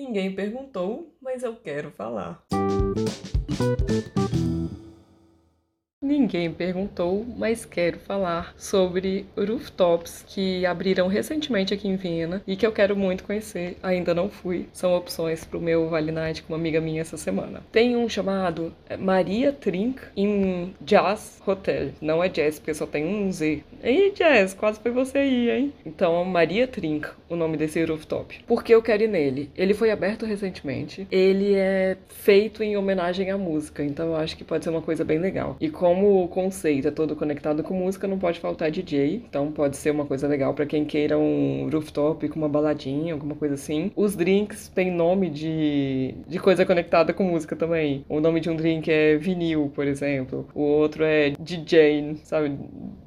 Ninguém perguntou, mas eu quero falar. Ninguém perguntou, mas quero falar sobre rooftops que abriram recentemente aqui em Viena e que eu quero muito conhecer. Ainda não fui. São opções para o meu Vale Night com uma amiga minha essa semana. Tem um chamado é, Maria Trink em Jazz Hotel. Não é Jazz, porque só tem um Z. Ei, Jazz, quase foi você aí, hein? Então, Maria Trink, o nome desse rooftop. Por que eu quero ir nele? Ele foi aberto recentemente. Ele é feito em homenagem à música, então eu acho que pode ser uma coisa bem legal. E como o conceito é todo conectado com música, não pode faltar DJ. Então pode ser uma coisa legal para quem queira um rooftop com uma baladinha, alguma coisa assim. Os drinks têm nome de, de coisa conectada com música também. O nome de um drink é vinil, por exemplo. O outro é DJ, sabe?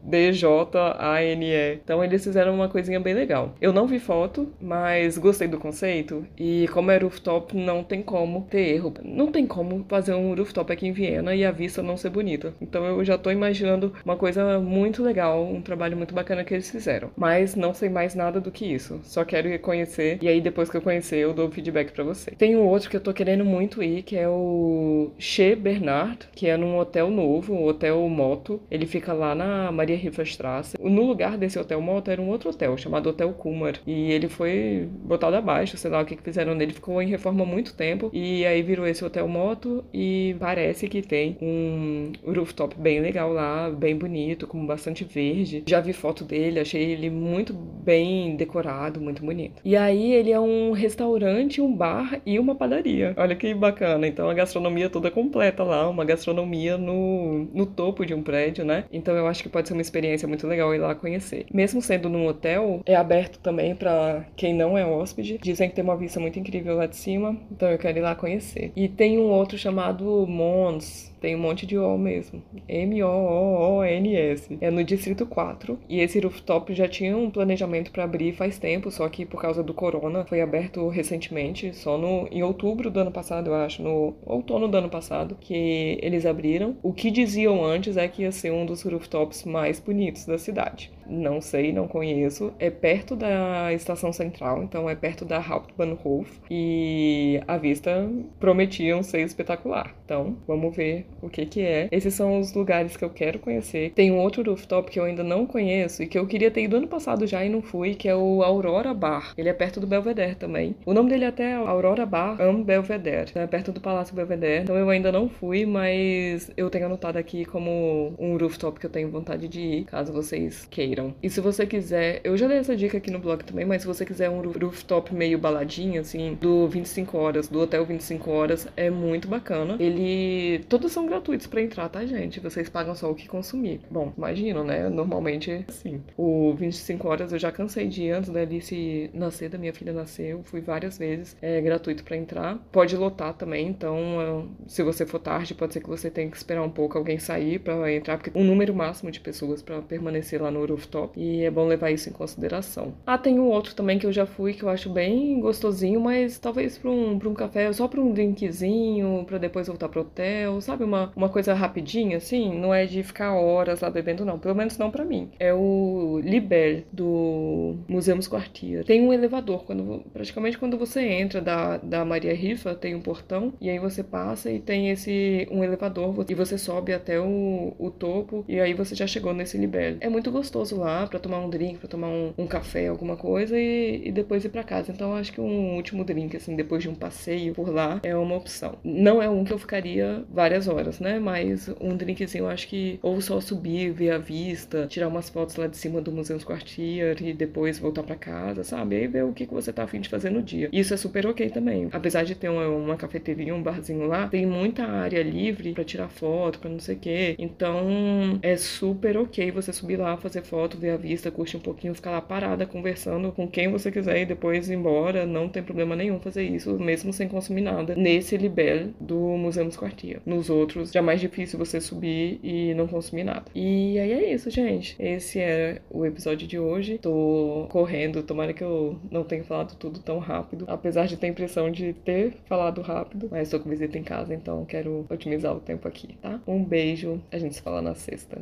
D-J-A-N-E. Então eles fizeram uma coisinha bem legal. Eu não vi foto, mas gostei do conceito. E como é rooftop, não tem como ter erro. Não tem como fazer um rooftop aqui em Viena e a vista não ser bonita. Então eu já tô imaginando uma coisa muito legal, um trabalho muito bacana que eles fizeram. Mas não sei mais nada do que isso. Só quero conhecer e aí depois que eu conhecer eu dou feedback para você. Tem um outro que eu tô querendo muito ir, que é o Che Bernard, que é num hotel novo, um hotel Moto. Ele fica lá na Maria Hilferstrasse. No lugar desse hotel Moto era um outro hotel chamado Hotel Kumar e ele foi botado abaixo, sei lá o que, fizeram nele, ficou em reforma muito tempo e aí virou esse Hotel Moto e parece que tem um rooftop bem legal lá, bem bonito, com bastante verde. Já vi foto dele, achei ele muito bem decorado, muito bonito. E aí ele é um restaurante, um bar e uma padaria. Olha que bacana. Então a gastronomia toda completa lá, uma gastronomia no, no topo de um prédio, né? Então eu acho que pode ser uma experiência muito legal ir lá conhecer. Mesmo sendo num hotel, é aberto também para quem não é hóspede. Dizem que tem uma vista muito incrível lá de cima, então eu quero ir lá conhecer. E tem um outro chamado Mons, tem um monte de O mesmo. M-O-O-O-N-S. É no Distrito 4. E esse rooftop já tinha um planejamento para abrir faz tempo, só que por causa do corona foi aberto recentemente, só no em outubro do ano passado, eu acho, no outono do ano passado, que eles abriram. O que diziam antes é que ia ser um dos rooftops mais bonitos da cidade. Não sei, não conheço. É perto da estação central, então é perto da Hauptbahnhof. E a vista prometiam ser espetacular. Então, vamos ver o que que é. Esses são os lugares que eu quero conhecer. Tem um outro rooftop que eu ainda não conheço e que eu queria ter ido ano passado já e não fui, que é o Aurora Bar. Ele é perto do Belvedere também. O nome dele é até Aurora Bar Am Belvedere. Então é perto do Palácio Belvedere. Então eu ainda não fui, mas eu tenho anotado aqui como um rooftop que eu tenho vontade de ir, caso vocês queiram. E se você quiser, eu já dei essa dica aqui no blog também, mas se você quiser um rooftop meio baladinho, assim, do 25 horas, do hotel 25 horas, é muito bacana. Ele. Todos são gratuitos para entrar, tá, gente? Vocês pagam só o que consumir. Bom, imagino, né? Normalmente, assim. O 25 horas eu já cansei de ir antes da Alice nascer, da minha filha nascer. Eu fui várias vezes. É gratuito para entrar. Pode lotar também, então, se você for tarde, pode ser que você tenha que esperar um pouco alguém sair para entrar, porque um número máximo de pessoas para permanecer lá no rooftop. E é bom levar isso em consideração. Ah, tem um outro também que eu já fui que eu acho bem gostosinho, mas talvez para um, pra um café, só para um drinkzinho, para depois voltar pro hotel, sabe? Uma, uma coisa rapidinha, assim, não é de ficar horas lá bebendo, não. Pelo menos não para mim. É o Liber, do Museums Quartier. Tem um elevador, quando praticamente quando você entra da, da Maria Rifa, tem um portão, e aí você passa e tem esse um elevador, e você sobe até o, o topo, e aí você já chegou nesse Liber. É muito gostoso lá, para tomar um drink, para tomar um, um, café, alguma coisa, e, e depois ir para casa. Então acho que um último drink, assim, depois de um passeio por lá, é uma opção. Não é um que eu ficaria várias horas, né? Mas um drinkzinho eu acho que ou só subir, ver a vista, tirar umas fotos lá de cima do Museu Quartier e depois voltar para casa, sabe? Aí ver o que, que você tá afim de fazer no dia. Isso é super ok também. Apesar de ter uma, uma cafeteria, um barzinho lá, tem muita área livre para tirar foto, para não sei o quê. Então é super ok você subir lá, fazer foto, ver a vista, curte um pouquinho, ficar lá parada conversando com quem você quiser e depois ir embora. Não tem problema nenhum fazer isso, mesmo sem consumir nada. Nesse Libel do Museu dos Quartier. Nos outros, já é mais difícil você subir e não consumir nada. E aí é isso, gente. Esse é o episódio de hoje. Tô correndo, tomara que eu não tenha falado tudo tão rápido. Apesar de ter a impressão de ter falado rápido, mas tô com visita em casa, então quero otimizar o tempo aqui, tá? Um beijo, a gente se fala na sexta.